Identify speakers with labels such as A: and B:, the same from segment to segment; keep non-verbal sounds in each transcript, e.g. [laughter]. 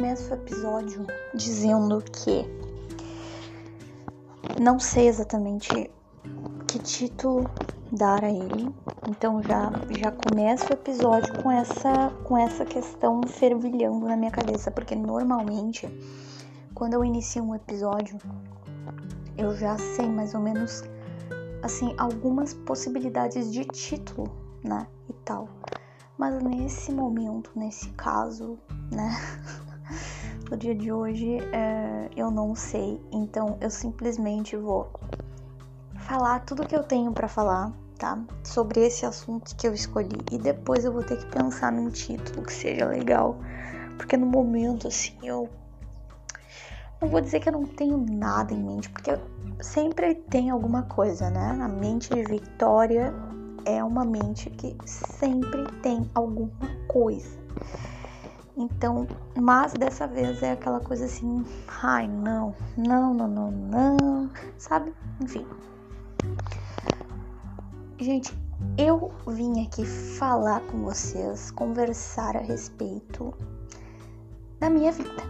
A: começo o episódio dizendo que não sei exatamente que título dar a ele. Então já já começo o episódio com essa com essa questão fervilhando na minha cabeça, porque normalmente quando eu inicio um episódio, eu já sei mais ou menos assim algumas possibilidades de título, né, e tal. Mas nesse momento, nesse caso, né, [laughs] no dia de hoje, é, eu não sei. Então eu simplesmente vou falar tudo que eu tenho para falar, tá? Sobre esse assunto que eu escolhi. E depois eu vou ter que pensar num título que seja legal. Porque no momento, assim, eu. Não vou dizer que eu não tenho nada em mente, porque sempre tem alguma coisa, né? A mente de Victoria é uma mente que sempre tem alguma coisa. Então, mas dessa vez é aquela coisa assim, ai não, não, não, não, não, sabe? Enfim. Gente, eu vim aqui falar com vocês, conversar a respeito da minha vida.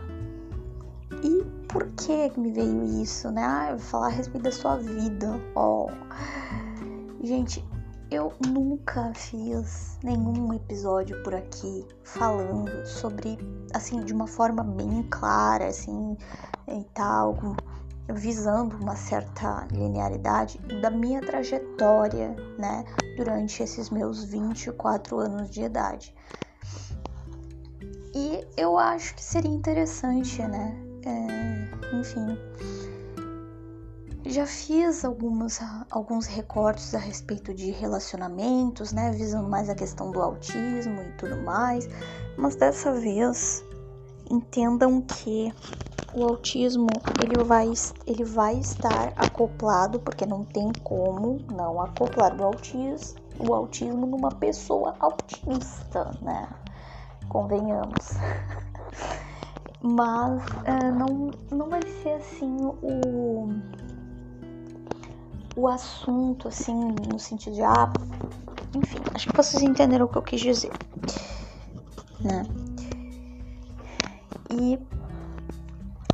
A: E por que me veio isso, né? Ah, eu vou falar a respeito da sua vida. Ó. Oh. Gente, eu nunca fiz nenhum episódio por aqui falando sobre, assim, de uma forma bem clara, assim, e tal, visando uma certa linearidade da minha trajetória, né, durante esses meus 24 anos de idade. E eu acho que seria interessante, né, é, enfim, já fiz algumas, alguns recortes a respeito de relacionamentos, né, visando mais a questão do autismo e tudo mais, mas dessa vez entendam que o autismo ele vai, ele vai estar acoplado, porque não tem como não acoplar o autismo, o autismo numa pessoa autista, né? Convenhamos. [laughs] Mas uh, não, não vai ser assim o o assunto, assim, no sentido de, ah, enfim, acho que vocês entenderam o que eu quis dizer, né? E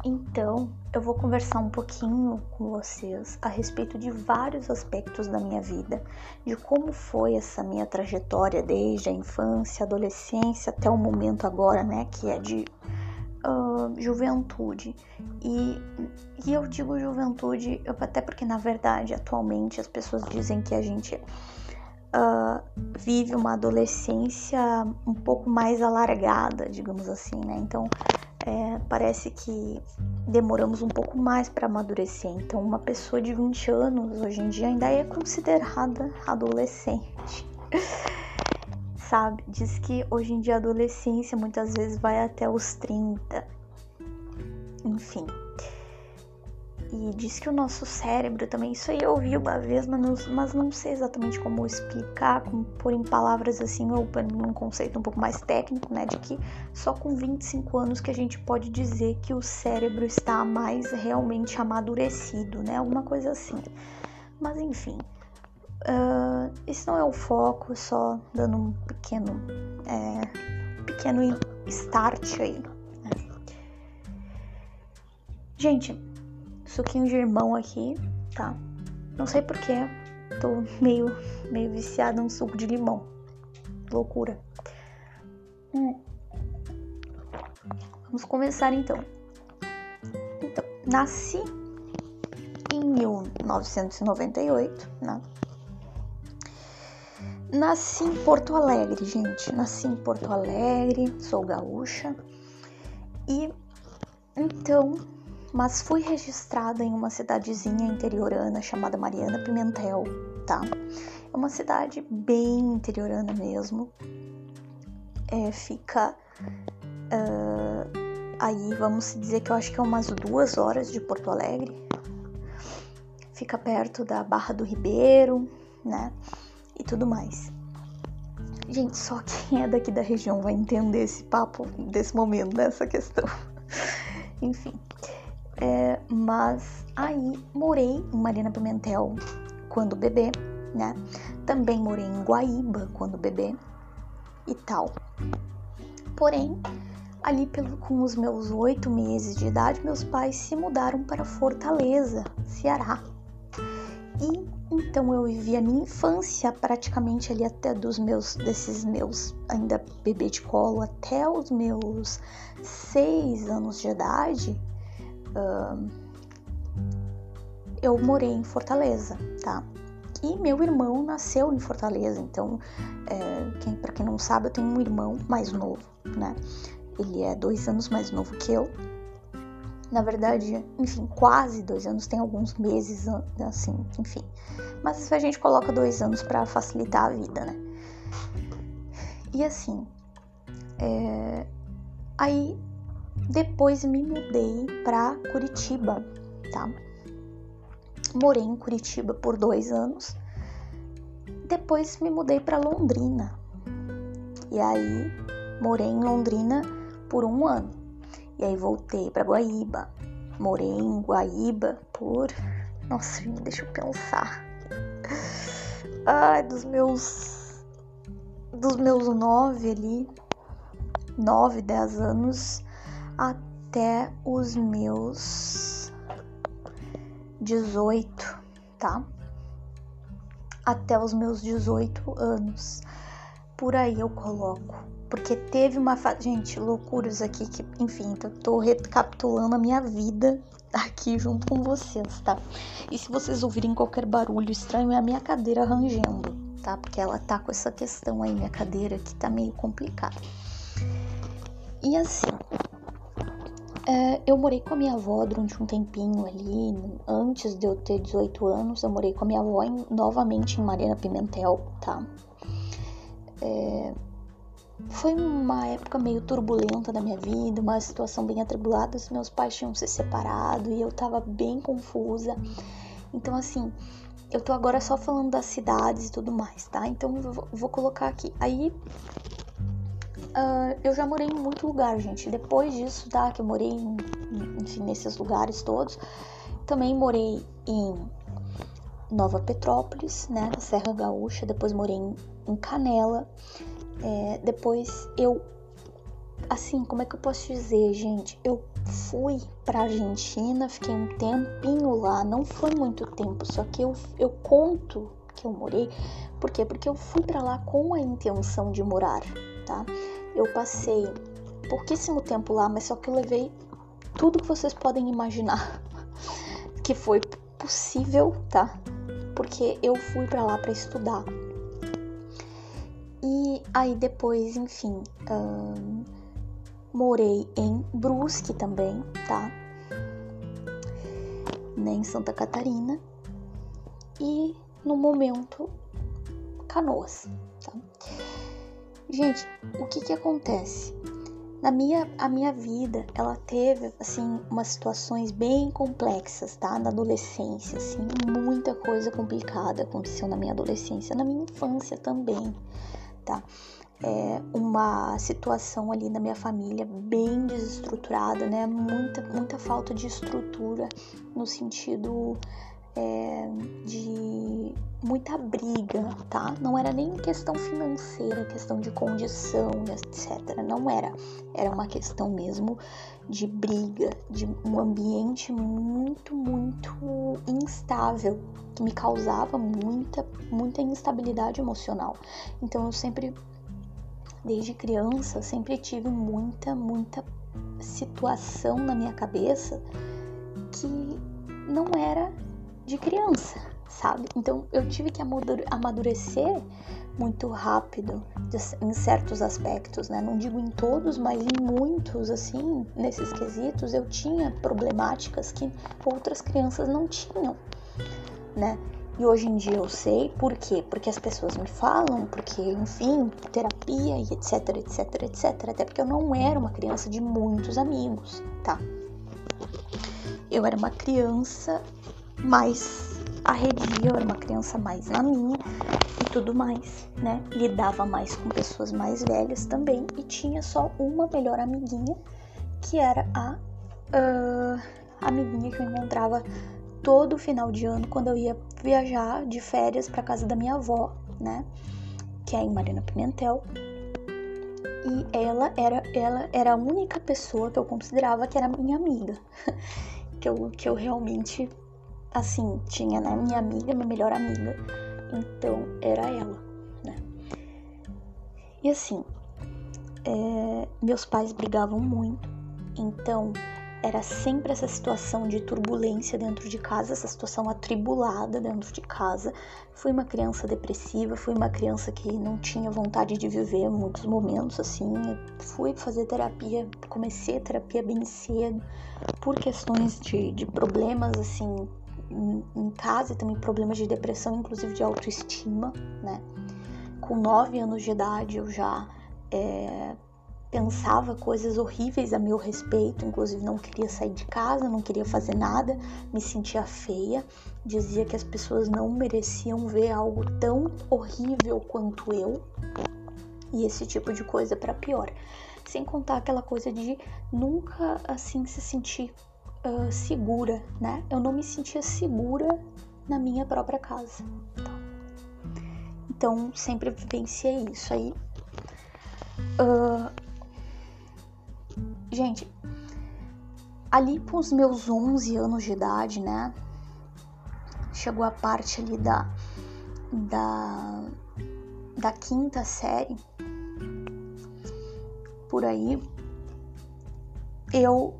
A: então eu vou conversar um pouquinho com vocês a respeito de vários aspectos da minha vida, de como foi essa minha trajetória desde a infância, adolescência até o momento agora, né, que é de uh, juventude. E, e eu digo juventude até porque, na verdade, atualmente as pessoas dizem que a gente uh, vive uma adolescência um pouco mais alargada, digamos assim, né? Então, é, parece que demoramos um pouco mais para amadurecer. Então, uma pessoa de 20 anos hoje em dia ainda é considerada adolescente. [laughs] sabe? Diz que hoje em dia a adolescência muitas vezes vai até os 30. Enfim. E diz que o nosso cérebro também, isso aí eu ouvi uma vez, mas não, mas não sei exatamente como explicar, como pôr em palavras assim, ou num conceito um pouco mais técnico, né? De que só com 25 anos que a gente pode dizer que o cérebro está mais realmente amadurecido, né? Alguma coisa assim. Mas enfim, Uh, não é o foco, só dando um pequeno, é, pequeno start aí. Né? Gente, suquinho de irmão aqui, tá? Não sei porquê, tô meio, meio viciada em suco de limão. Loucura. Hum. Vamos começar então. Então, nasci em 1998, né? Nasci em Porto Alegre, gente. Nasci em Porto Alegre, sou gaúcha. E então, mas fui registrada em uma cidadezinha interiorana chamada Mariana Pimentel, tá? É uma cidade bem interiorana mesmo. É, fica uh, aí, vamos dizer que eu acho que é umas duas horas de Porto Alegre. Fica perto da Barra do Ribeiro, né? E tudo mais. Gente, só quem é daqui da região vai entender esse papo desse momento, dessa questão. [laughs] Enfim. É, mas aí morei em Marina Pimentel quando bebê, né? Também morei em Guaíba quando bebê e tal. Porém, Ali pelo, com os meus oito meses de idade, meus pais se mudaram para Fortaleza, Ceará. E então eu vivi a minha infância praticamente ali até dos meus, desses meus ainda bebê de colo até os meus seis anos de idade. Uh, eu morei em Fortaleza, tá? E meu irmão nasceu em Fortaleza, então, é, quem, para quem não sabe, eu tenho um irmão mais novo, né? Ele é dois anos mais novo que eu. Na verdade, enfim, quase dois anos, tem alguns meses, assim, enfim. Mas a gente coloca dois anos para facilitar a vida, né? E assim, é... aí depois me mudei para Curitiba, tá? Morei em Curitiba por dois anos. Depois me mudei para Londrina. E aí morei em Londrina por um ano. E aí voltei para Guaíba. Morei em Guaíba por. Nossa, deixa eu pensar. Ai, dos meus. Dos meus nove ali. Nove, dez anos. Até os meus. dezoito, tá? Até os meus dezoito anos. Por aí eu coloco porque teve uma fase. Gente, loucuras aqui que, enfim, eu tô recapitulando a minha vida aqui junto com vocês, tá? E se vocês ouvirem qualquer barulho estranho, é a minha cadeira rangendo, tá? Porque ela tá com essa questão aí, minha cadeira, que tá meio complicada. E assim, é, eu morei com a minha avó durante um tempinho ali, antes de eu ter 18 anos, eu morei com a minha avó em, novamente em Mariana Pimentel, tá? É, foi uma época meio turbulenta da minha vida, uma situação bem atribulada. Os meus pais tinham se separado e eu tava bem confusa. Então, assim, eu tô agora só falando das cidades e tudo mais, tá? Então, eu vou colocar aqui. Aí, uh, eu já morei em muito lugar, gente. Depois disso, tá? Que eu morei, em, enfim, nesses lugares todos. Também morei em Nova Petrópolis, né? Na Serra Gaúcha. Depois morei em, em Canela. É, depois eu, assim, como é que eu posso dizer, gente? Eu fui pra Argentina, fiquei um tempinho lá, não foi muito tempo, só que eu, eu conto que eu morei, por quê? Porque eu fui para lá com a intenção de morar, tá? Eu passei pouquíssimo tempo lá, mas só que eu levei tudo que vocês podem imaginar [laughs] que foi possível, tá? Porque eu fui para lá para estudar. E aí depois, enfim, um, morei em Brusque também, tá? Né, em Santa Catarina. E no momento, Canoas, tá? Gente, o que que acontece? Na minha, a minha vida, ela teve, assim, umas situações bem complexas, tá? Na adolescência, assim, muita coisa complicada aconteceu na minha adolescência, na minha infância também, tá? É uma situação ali na minha família bem desestruturada, né? Muita, muita falta de estrutura no sentido é, de muita briga, tá? Não era nem questão financeira, questão de condição, etc. Não era. Era uma questão mesmo de briga, de um ambiente muito, muito instável, que me causava muita, muita instabilidade emocional. Então eu sempre, desde criança, sempre tive muita, muita situação na minha cabeça que não era de criança, sabe? Então eu tive que amadurecer muito rápido em certos aspectos, né? Não digo em todos, mas em muitos, assim, nesses quesitos, eu tinha problemáticas que outras crianças não tinham, né? E hoje em dia eu sei por quê? Porque as pessoas me falam, porque, enfim, terapia e etc, etc, etc. Até porque eu não era uma criança de muitos amigos, tá? Eu era uma criança mais arredia, eu era uma criança mais na minha e tudo mais, né? Lidava mais com pessoas mais velhas também e tinha só uma melhor amiguinha, que era a uh, amiguinha que eu encontrava todo final de ano quando eu ia viajar de férias para casa da minha avó, né? Que é em Marina Pimentel. e ela era, ela era a única pessoa que eu considerava que era minha amiga. [laughs] que, eu, que eu realmente, assim, tinha, né? Minha amiga, minha melhor amiga. Então, era ela, né? E assim, é, meus pais brigavam muito. Então, era sempre essa situação de turbulência dentro de casa, essa situação atribulada dentro de casa. Fui uma criança depressiva, fui uma criança que não tinha vontade de viver muitos momentos assim. Fui fazer terapia, comecei a terapia bem cedo, por questões de, de problemas assim em, em casa e também problemas de depressão, inclusive de autoestima, né? Com nove anos de idade eu já é, pensava coisas horríveis a meu respeito, inclusive não queria sair de casa, não queria fazer nada, me sentia feia, dizia que as pessoas não mereciam ver algo tão horrível quanto eu. E esse tipo de coisa para pior. Sem contar aquela coisa de nunca assim se sentir uh, segura, né? Eu não me sentia segura na minha própria casa. Então sempre vivenciei isso aí. Uh, Gente, ali com os meus 11 anos de idade, né? Chegou a parte ali da da da quinta série por aí eu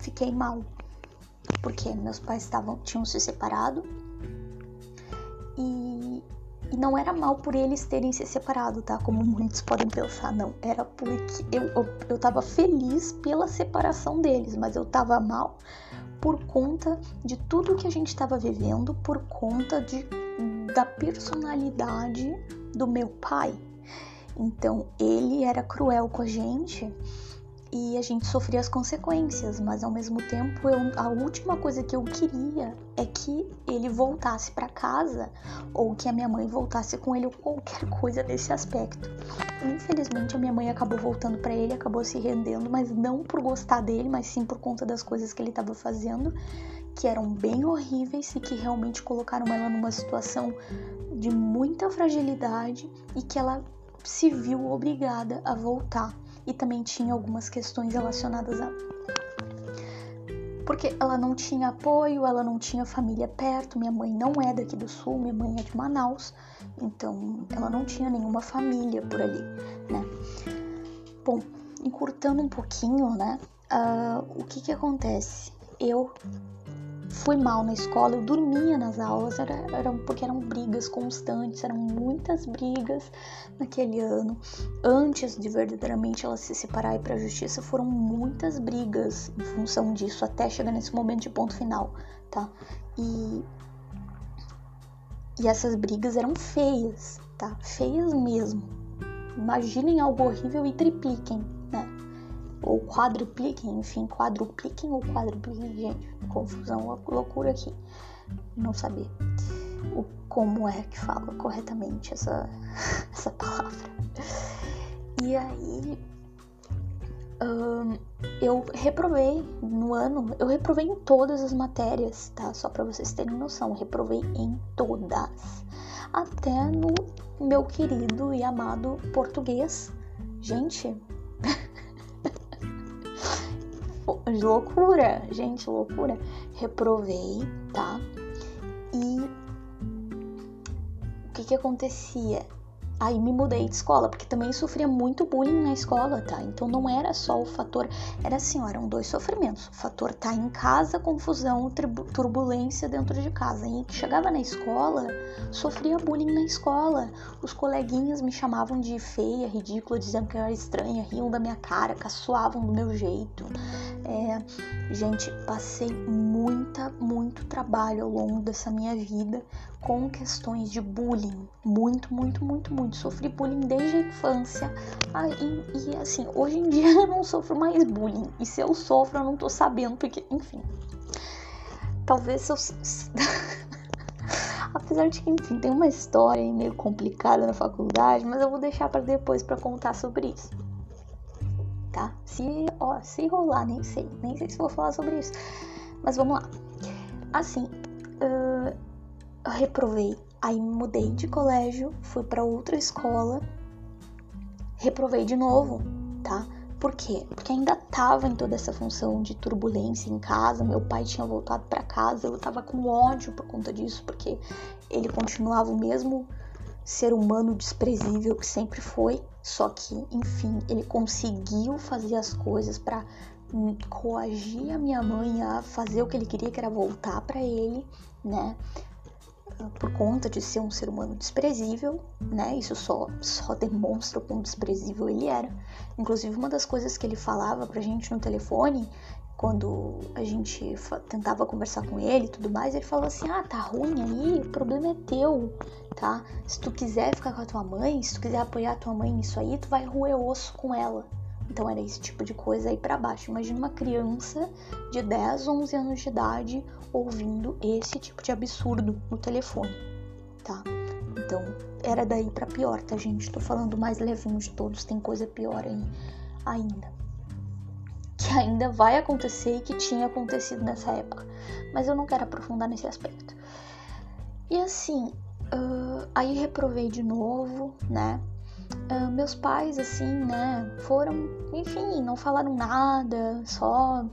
A: fiquei mal porque meus pais estavam tinham se separado e e não era mal por eles terem se separado, tá? Como muitos podem pensar, não. Era porque eu, eu, eu tava feliz pela separação deles, mas eu tava mal por conta de tudo que a gente estava vivendo, por conta de, da personalidade do meu pai. Então, ele era cruel com a gente e a gente sofria as consequências, mas ao mesmo tempo eu, a última coisa que eu queria é que ele voltasse para casa ou que a minha mãe voltasse com ele ou qualquer coisa nesse aspecto. Infelizmente a minha mãe acabou voltando para ele, acabou se rendendo, mas não por gostar dele, mas sim por conta das coisas que ele estava fazendo, que eram bem horríveis e que realmente colocaram ela numa situação de muita fragilidade e que ela se viu obrigada a voltar e também tinha algumas questões relacionadas a porque ela não tinha apoio, ela não tinha família perto. Minha mãe não é daqui do sul, minha mãe é de Manaus, então ela não tinha nenhuma família por ali, né? Bom, encurtando um pouquinho, né? Uh, o que que acontece? Eu fui mal na escola, eu dormia nas aulas, era, era, porque eram brigas constantes, eram muitas brigas naquele ano. Antes de verdadeiramente ela se separar e ir para a justiça, foram muitas brigas em função disso, até chegar nesse momento de ponto final, tá? E, e essas brigas eram feias, tá? Feias mesmo. Imaginem algo horrível e tripliquem? Ou quadrupliquem, enfim, quadrupliquem ou quadrupliquem, gente, confusão, loucura aqui, não saber o, como é que fala corretamente essa, [laughs] essa palavra. E aí, eu reprovei no ano, eu reprovei em todas as matérias, tá? Só para vocês terem noção, reprovei em todas. Até no meu querido e amado português. Gente, [laughs] loucura, gente, loucura. Reprovei, tá? E o que que acontecia? Aí me mudei de escola, porque também sofria muito bullying na escola, tá? Então não era só o fator, era assim, ó, eram dois sofrimentos. O fator tá em casa, confusão, turbulência dentro de casa. E chegava na escola, sofria bullying na escola. Os coleguinhas me chamavam de feia, ridícula, dizendo que eu era estranha, riam da minha cara, caçoavam do meu jeito. É, gente, passei muita, muito trabalho ao longo dessa minha vida com questões de bullying. Muito, muito, muito, muito. Sofri bullying desde a infância. Ah, e, e, assim, hoje em dia [laughs] eu não sofro mais bullying. E se eu sofro, eu não tô sabendo, porque, enfim. Talvez eu. [laughs] Apesar de que, enfim, tem uma história meio complicada na faculdade, mas eu vou deixar para depois para contar sobre isso. Tá? Se, ó, se rolar, nem sei. Nem sei se vou falar sobre isso. Mas vamos lá. Assim, uh, reprovei. Aí mudei de colégio, fui para outra escola, reprovei de novo, tá? Por quê? Porque ainda tava em toda essa função de turbulência em casa, meu pai tinha voltado para casa, eu tava com ódio por conta disso, porque ele continuava o mesmo ser humano desprezível que sempre foi, só que, enfim, ele conseguiu fazer as coisas para coagir a minha mãe a fazer o que ele queria, que era voltar para ele, né? Por conta de ser um ser humano desprezível, né? Isso só, só demonstra o quão desprezível ele era. Inclusive, uma das coisas que ele falava pra gente no telefone, quando a gente tentava conversar com ele e tudo mais, ele falava assim: Ah, tá ruim aí, o problema é teu, tá? Se tu quiser ficar com a tua mãe, se tu quiser apoiar a tua mãe nisso aí, tu vai roer osso com ela. Então era esse tipo de coisa aí para baixo. Imagina uma criança de 10, 11 anos de idade ouvindo esse tipo de absurdo no telefone, tá? Então era daí para pior, tá, gente? Tô falando mais levinho de todos, tem coisa pior aí ainda. Que ainda vai acontecer e que tinha acontecido nessa época. Mas eu não quero aprofundar nesse aspecto. E assim, uh, aí reprovei de novo, né? Uh, meus pais, assim, né, foram, enfim, não falaram nada, só,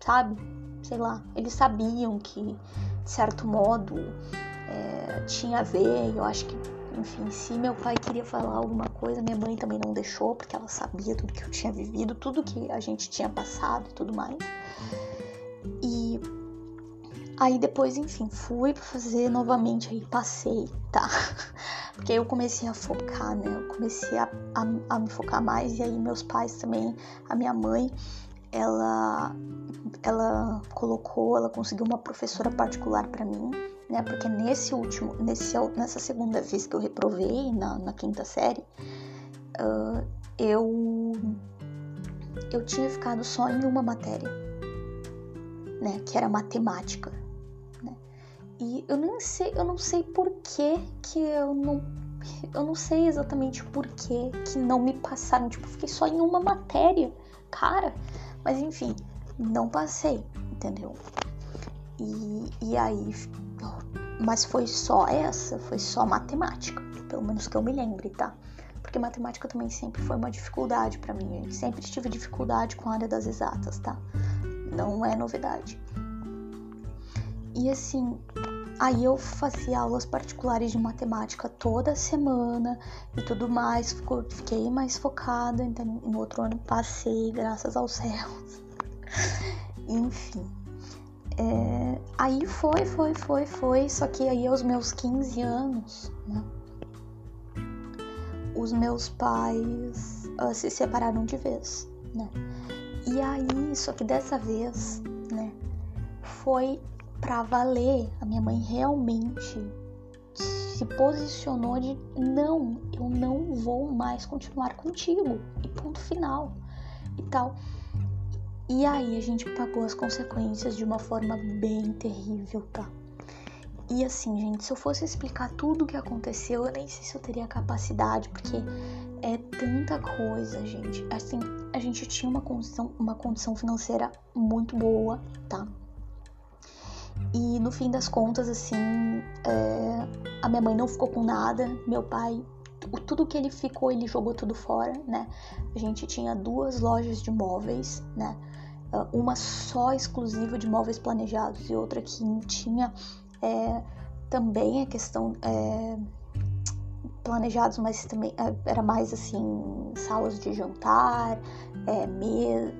A: sabe, sei lá, eles sabiam que, de certo modo, é, tinha a ver, eu acho que, enfim, se meu pai queria falar alguma coisa, minha mãe também não deixou, porque ela sabia tudo que eu tinha vivido, tudo que a gente tinha passado e tudo mais. E Aí depois, enfim, fui pra fazer novamente, aí passei, tá? [laughs] Porque aí eu comecei a focar, né? Eu comecei a, a, a, me focar mais, e aí meus pais também, a minha mãe, ela, ela colocou, ela conseguiu uma professora particular para mim, né? Porque nesse último, nesse, nessa segunda vez que eu reprovei, na, na quinta série, uh, eu, eu tinha ficado só em uma matéria, né? Que era matemática e eu nem sei, eu não sei por que que eu não eu não sei exatamente por que que não me passaram, tipo, fiquei só em uma matéria, cara. Mas enfim, não passei, entendeu? E, e aí, mas foi só essa, foi só matemática, pelo menos que eu me lembre, tá? Porque matemática também sempre foi uma dificuldade para mim, eu sempre tive dificuldade com a área das exatas, tá? Não é novidade. E assim, aí eu fazia aulas particulares de matemática toda semana e tudo mais. Fiquei mais focada, então no outro ano passei, graças aos céus. [laughs] Enfim. É, aí foi, foi, foi, foi. Só que aí aos meus 15 anos, né? Os meus pais uh, se separaram de vez, né? E aí, só que dessa vez, né? Foi para valer, a minha mãe realmente se posicionou de não, eu não vou mais continuar contigo. E ponto final. E tal. E aí a gente pagou as consequências de uma forma bem terrível, tá? E assim, gente, se eu fosse explicar tudo o que aconteceu, eu nem sei se eu teria capacidade, porque é tanta coisa, gente. Assim, a gente tinha uma condição, uma condição financeira muito boa, tá? E no fim das contas, assim, é, a minha mãe não ficou com nada, meu pai, tudo que ele ficou, ele jogou tudo fora, né? A gente tinha duas lojas de móveis, né? Ah, uma só exclusiva de móveis planejados e outra que tinha é, também a questão. É, planejados, mas também é, era mais assim, salas de jantar, é,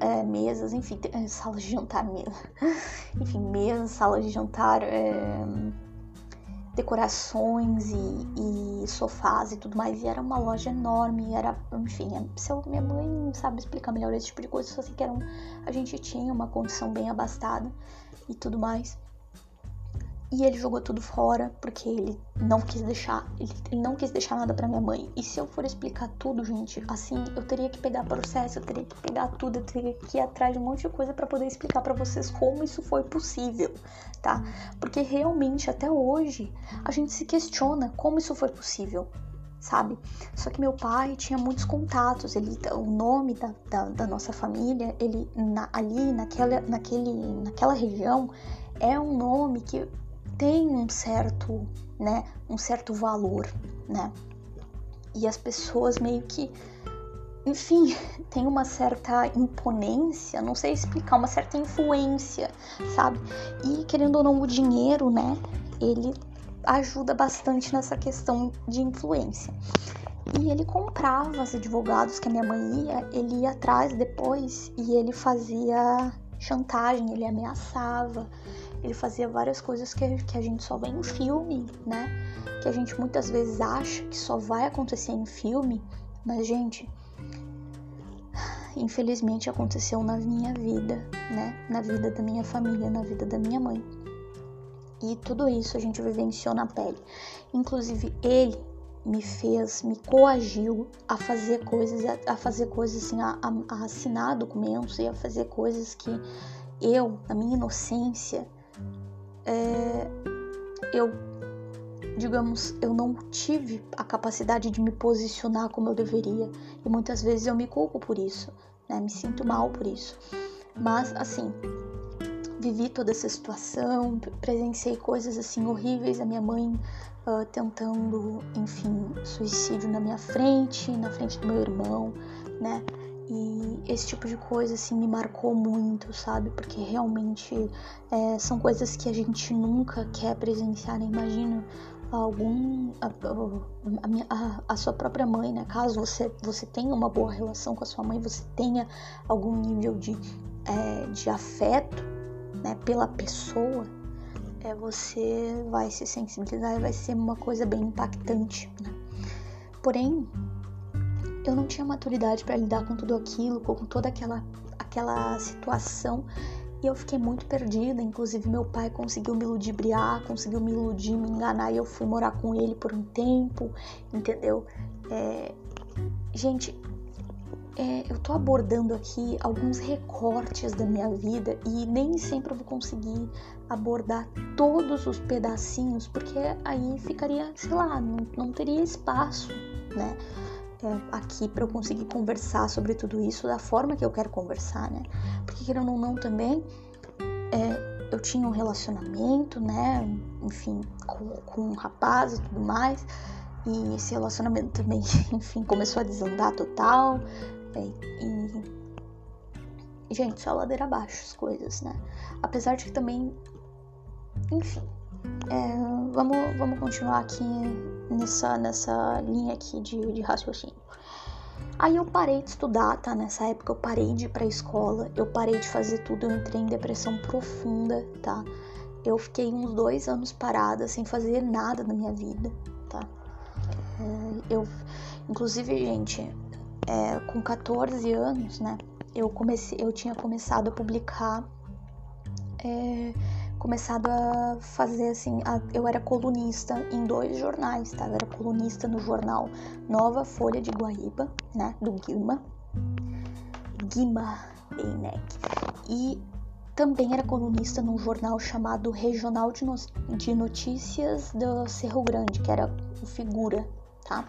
A: é, mesas, enfim, é, salas de jantar mesmo. [laughs] enfim, mesas, salas de jantar, é, decorações e, e, sofás e tudo mais. E era uma loja enorme, era, enfim, se eu, minha mãe sabe explicar melhor esse tipo de coisa, só sei que era um, a gente tinha uma condição bem abastada e tudo mais. E ele jogou tudo fora porque ele não quis deixar, ele não quis deixar nada para minha mãe. E se eu for explicar tudo, gente, assim, eu teria que pegar processo, eu teria que pegar tudo, eu teria que ir atrás de um monte de coisa para poder explicar para vocês como isso foi possível, tá? Porque realmente até hoje a gente se questiona como isso foi possível, sabe? Só que meu pai tinha muitos contatos, ele, o nome da, da, da nossa família, ele na, ali naquela, naquele, naquela região é um nome que tem um certo, né, um certo valor, né? E as pessoas meio que enfim, [laughs] tem uma certa imponência, não sei explicar, uma certa influência, sabe? E querendo ou não, o dinheiro, né? Ele ajuda bastante nessa questão de influência. E ele comprava os advogados que a minha mãe ia, ele ia atrás depois e ele fazia chantagem, ele ameaçava, ele fazia várias coisas que, que a gente só vê em filme, né? Que a gente muitas vezes acha que só vai acontecer em filme, mas, gente, infelizmente aconteceu na minha vida, né? Na vida da minha família, na vida da minha mãe. E tudo isso a gente vivenciou na pele. Inclusive, ele me fez, me coagiu a fazer coisas, a fazer coisas assim, a, a, assinar documentos e a fazer coisas que eu, na minha inocência, é, eu, digamos, eu não tive a capacidade de me posicionar como eu deveria e muitas vezes eu me culpo por isso, né? Me sinto mal por isso. Mas assim, vivi toda essa situação, presenciei coisas assim horríveis, a minha mãe uh, tentando, enfim, suicídio na minha frente, na frente do meu irmão, né? E esse tipo de coisa assim me marcou muito, sabe? Porque realmente é, são coisas que a gente nunca quer presenciar, né? Imagina algum a, a, minha, a, a, sua própria mãe, né? Caso você você tenha uma boa relação com a sua mãe, você tenha algum nível de, é, de afeto né, pela pessoa, é, você vai se sensibilizar e vai ser uma coisa bem impactante. Né? Porém, eu não tinha maturidade para lidar com tudo aquilo, com toda aquela, aquela situação e eu fiquei muito perdida. Inclusive, meu pai conseguiu me ludibriar, conseguiu me iludir, me enganar e eu fui morar com ele por um tempo, entendeu? É... Gente, é, eu tô abordando aqui alguns recortes da minha vida e nem sempre eu vou conseguir abordar todos os pedacinhos, porque aí ficaria, sei lá, não, não teria espaço, né? É, aqui para eu conseguir conversar sobre tudo isso da forma que eu quero conversar, né? Porque querendo ou não também, é, eu tinha um relacionamento, né? Enfim, com, com um rapaz e tudo mais. E esse relacionamento também, [laughs] enfim, começou a desandar total. E, gente, só ladeira abaixo as coisas, né? Apesar de que também, enfim, é, vamos, vamos continuar aqui nessa, nessa linha aqui de, de raciocínio. Aí eu parei de estudar, tá? Nessa época eu parei de ir pra escola, eu parei de fazer tudo, eu entrei em depressão profunda, tá? Eu fiquei uns dois anos parada, sem fazer nada na minha vida, tá? É, eu, inclusive, gente, é, com 14 anos, né, eu comecei, eu tinha começado a publicar, é, começado a fazer assim, a, eu era colunista em dois jornais, tá? Eu era colunista no jornal Nova Folha de Guaíba, né, do Guima, Guima Beinec, e também era colunista num jornal chamado Regional de, no de Notícias do Cerro Grande, que era o Figura, tá?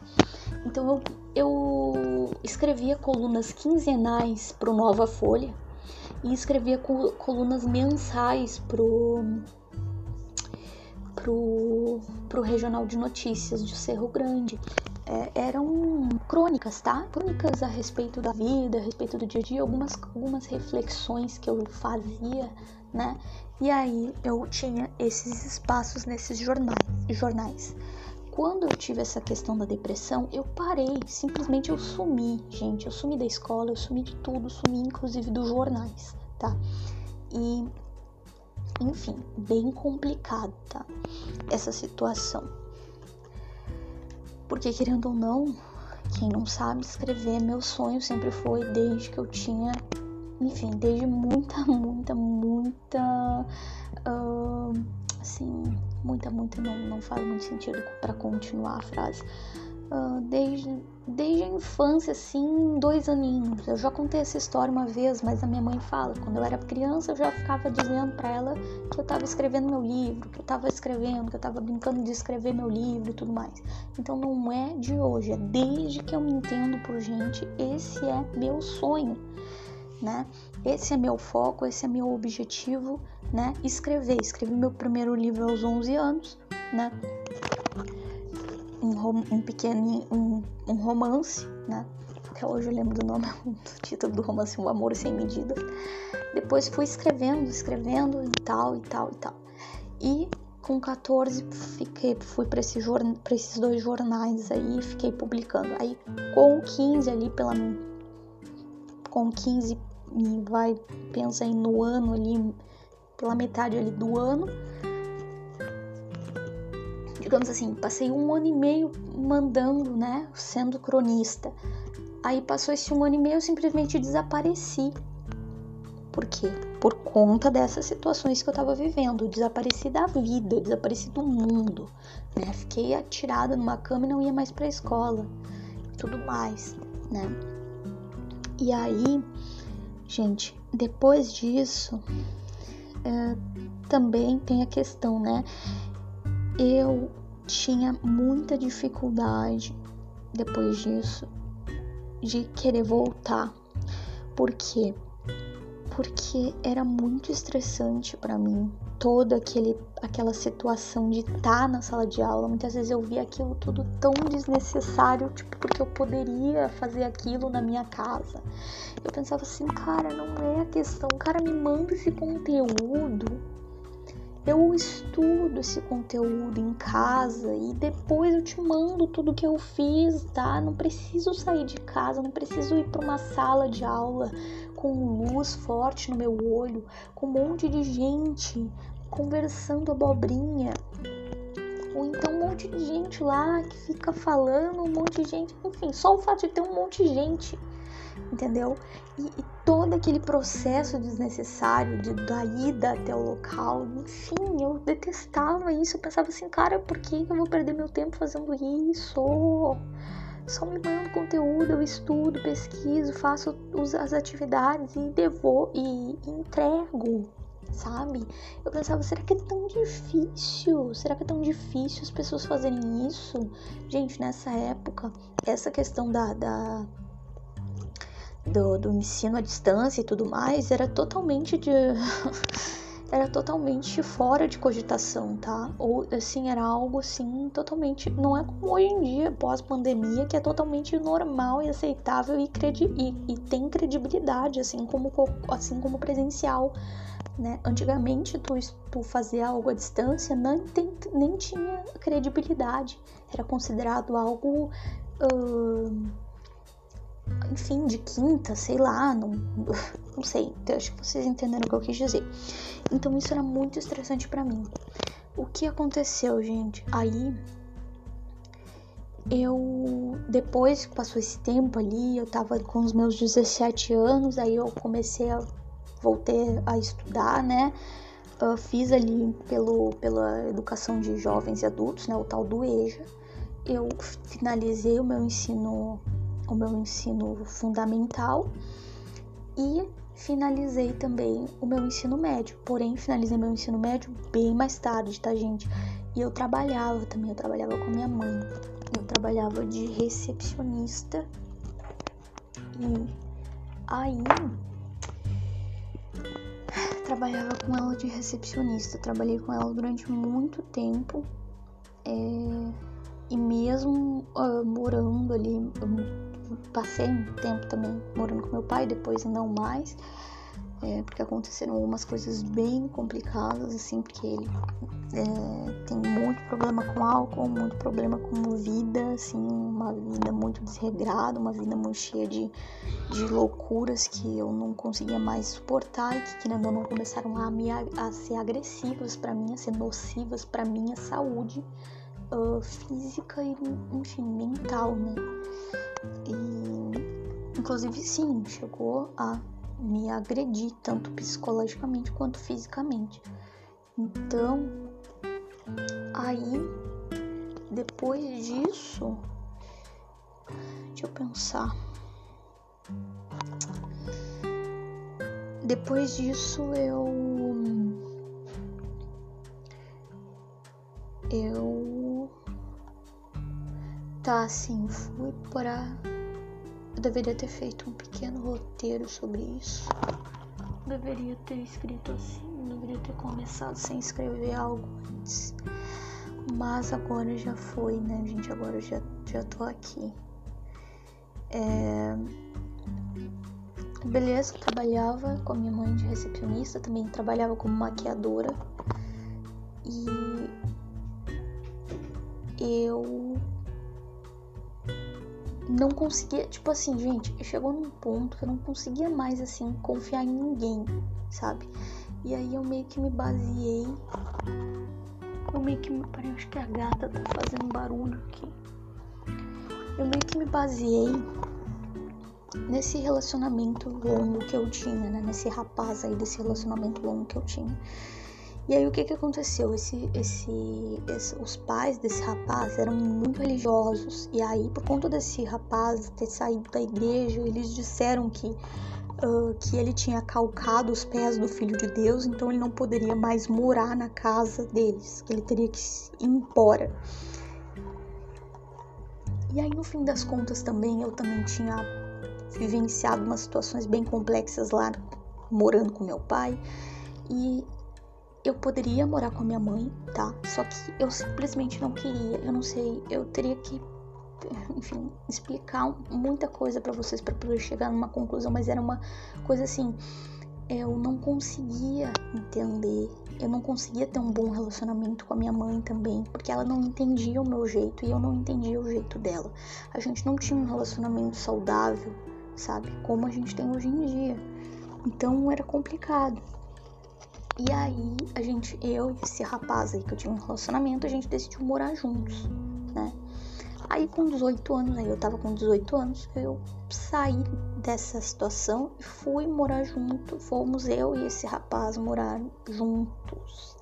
A: Então eu, eu escrevia colunas quinzenais para o Nova Folha e escrevia colunas mensais pro pro, pro Regional de Notícias de Cerro Grande. É, eram crônicas, tá? Crônicas a respeito da vida, a respeito do dia a dia, algumas, algumas reflexões que eu fazia, né? E aí eu tinha esses espaços nesses jornais. jornais quando eu tive essa questão da depressão, eu parei, simplesmente eu sumi, gente. Eu sumi da escola, eu sumi de tudo, sumi inclusive dos jornais, tá? E, enfim, bem complicado, tá? Essa situação. Porque, querendo ou não, quem não sabe escrever, meu sonho sempre foi desde que eu tinha, enfim, desde muita, muita, muita. Uh, assim, muita, muita não, não faz muito sentido para continuar a frase. Uh, desde, desde a infância, assim, dois aninhos. Eu já contei essa história uma vez, mas a minha mãe fala. Quando eu era criança, eu já ficava dizendo para ela que eu estava escrevendo meu livro, que eu estava escrevendo, que eu estava brincando de escrever meu livro e tudo mais. Então não é de hoje, é desde que eu me entendo por gente, esse é meu sonho, né? Esse é meu foco, esse é meu objetivo né? Escrever. Escrevi meu primeiro livro aos 11 anos, né? Um, um pequeno um, um romance, né? até hoje eu lembro do nome [laughs] do título do romance Um Amor Sem Medidas. Depois fui escrevendo, escrevendo e tal, e tal, e tal. E com 14 fiquei, fui para esse esses dois jornais aí, fiquei publicando. Aí com 15 ali pela com 15 vai pensa aí no ano ali pela metade ali do ano. Digamos assim, passei um ano e meio mandando, né, sendo cronista. Aí passou esse um ano e meio, eu simplesmente desapareci. Por quê? Por conta dessas situações que eu tava vivendo. Eu desapareci da vida, eu desapareci do mundo, né? Fiquei atirada numa cama e não ia mais pra escola. E tudo mais, né? E aí, gente, depois disso, é, também tem a questão, né? Eu tinha muita dificuldade depois disso de querer voltar. Por quê? Porque era muito estressante para mim toda aquele, aquela situação de estar tá na sala de aula. Muitas vezes eu via aquilo tudo tão desnecessário, tipo, porque eu poderia fazer aquilo na minha casa. Eu pensava assim, cara, não é a questão, cara, me manda esse conteúdo. Eu estudo esse conteúdo em casa e depois eu te mando tudo que eu fiz, tá? Não preciso sair de casa, não preciso ir para uma sala de aula com luz forte no meu olho, com um monte de gente conversando abobrinha. Ou então um monte de gente lá que fica falando, um monte de gente, enfim, só o fato de ter um monte de gente, entendeu? E, e todo aquele processo desnecessário de, da ida até o local, enfim, eu detestava isso. Eu pensava assim, cara, por que eu vou perder meu tempo fazendo isso? Só me mando conteúdo, eu estudo, pesquiso, faço as atividades e devo e entrego, sabe? Eu pensava, será que é tão difícil? Será que é tão difícil as pessoas fazerem isso? Gente, nessa época, essa questão da, da do, do ensino à distância e tudo mais era totalmente de [laughs] era totalmente fora de cogitação, tá? Ou assim, era algo assim totalmente. Não é como hoje em dia, pós-pandemia, que é totalmente normal e aceitável e, credi e, e, tem credibilidade, assim como, assim como presencial. Né? Antigamente, tu, tu fazer algo à distância nem, tem, nem tinha credibilidade, era considerado algo. Uh, enfim, de quinta, sei lá, não, não sei. Então, acho que vocês entenderam o que eu quis dizer. Então isso era muito estressante para mim. O que aconteceu, gente? Aí eu depois que passou esse tempo ali, eu tava com os meus 17 anos, aí eu comecei a voltei a estudar, né? Uh, fiz ali pelo, pela educação de jovens e adultos, né, o tal do EJA. Eu finalizei o meu ensino o meu ensino fundamental e finalizei também o meu ensino médio. Porém, finalizei meu ensino médio bem mais tarde, tá, gente? E eu trabalhava também, eu trabalhava com minha mãe. Eu trabalhava de recepcionista. E aí trabalhava com ela de recepcionista. Trabalhei com ela durante muito tempo. É, e mesmo uh, morando ali, passei um tempo também morando com meu pai, depois não mais, é, porque aconteceram algumas coisas bem complicadas, assim, porque ele é, tem muito problema com álcool, muito problema com vida, assim, uma vida muito desregrada, uma vida muito cheia de, de loucuras que eu não conseguia mais suportar e que, querendo ou não, começaram a, me, a ser agressivas para mim, a ser nocivas para minha saúde uh, física e, enfim, mental, né? E, inclusive, sim, chegou a me agredir, tanto psicologicamente quanto fisicamente. Então, aí, depois disso, deixa eu pensar. Depois disso, eu. Eu Tá, assim, fui para. Eu deveria ter feito um pequeno roteiro sobre isso. Eu deveria ter escrito assim, eu deveria ter começado sem escrever algo antes. Mas agora já foi, né, gente? Agora já, já tô aqui. É... Beleza, trabalhava com a minha mãe de recepcionista, também trabalhava como maquiadora. E eu não conseguia, tipo assim, gente, chegou num ponto que eu não conseguia mais assim confiar em ninguém, sabe? E aí eu meio que me baseei. Eu meio que me. Peraí, acho que a gata tá fazendo barulho aqui. Eu meio que me baseei nesse relacionamento longo que eu tinha, né? Nesse rapaz aí desse relacionamento longo que eu tinha. E aí o que que aconteceu? Esse, esse, esse, os pais desse rapaz eram muito religiosos e aí por conta desse rapaz ter saído da igreja, eles disseram que uh, que ele tinha calcado os pés do Filho de Deus, então ele não poderia mais morar na casa deles, que ele teria que ir embora. E aí no fim das contas também eu também tinha vivenciado umas situações bem complexas lá morando com meu pai e eu poderia morar com a minha mãe, tá? Só que eu simplesmente não queria. Eu não sei, eu teria que, [laughs] enfim, explicar muita coisa para vocês para poder chegar numa conclusão, mas era uma coisa assim, eu não conseguia entender. Eu não conseguia ter um bom relacionamento com a minha mãe também, porque ela não entendia o meu jeito e eu não entendia o jeito dela. A gente não tinha um relacionamento saudável, sabe? Como a gente tem hoje em dia. Então era complicado. E aí, a gente, eu e esse rapaz aí que eu tinha um relacionamento, a gente decidiu morar juntos, né? Aí com 18 anos, aí eu tava com 18 anos, eu saí dessa situação e fui morar junto. Fomos eu e esse rapaz morar juntos.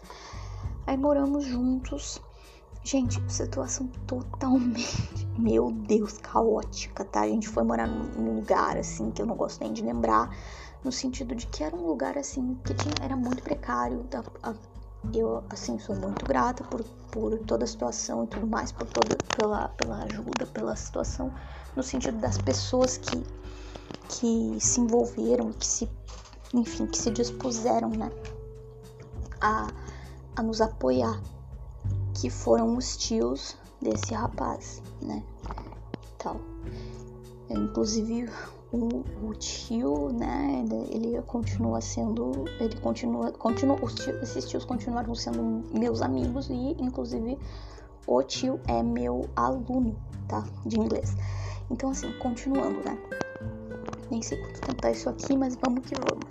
A: Aí moramos juntos. Gente, situação totalmente, meu Deus, caótica, tá? A gente foi morar num lugar assim que eu não gosto nem de lembrar no sentido de que era um lugar assim que tinha, era muito precário. Eu assim sou muito grata por, por toda a situação e tudo mais, por toda pela, pela ajuda, pela situação, no sentido das pessoas que que se envolveram, que se enfim, que se dispuseram, né, a, a nos apoiar, que foram os tios desse rapaz, né, tal. Eu, inclusive o, o, tio, né, ele continua sendo, ele continua, continua os tios, esses tios continuaram sendo meus amigos e, inclusive, o tio é meu aluno, tá, de inglês. Então, assim, continuando, né, nem sei quanto tempo tá isso aqui, mas vamos que vamos.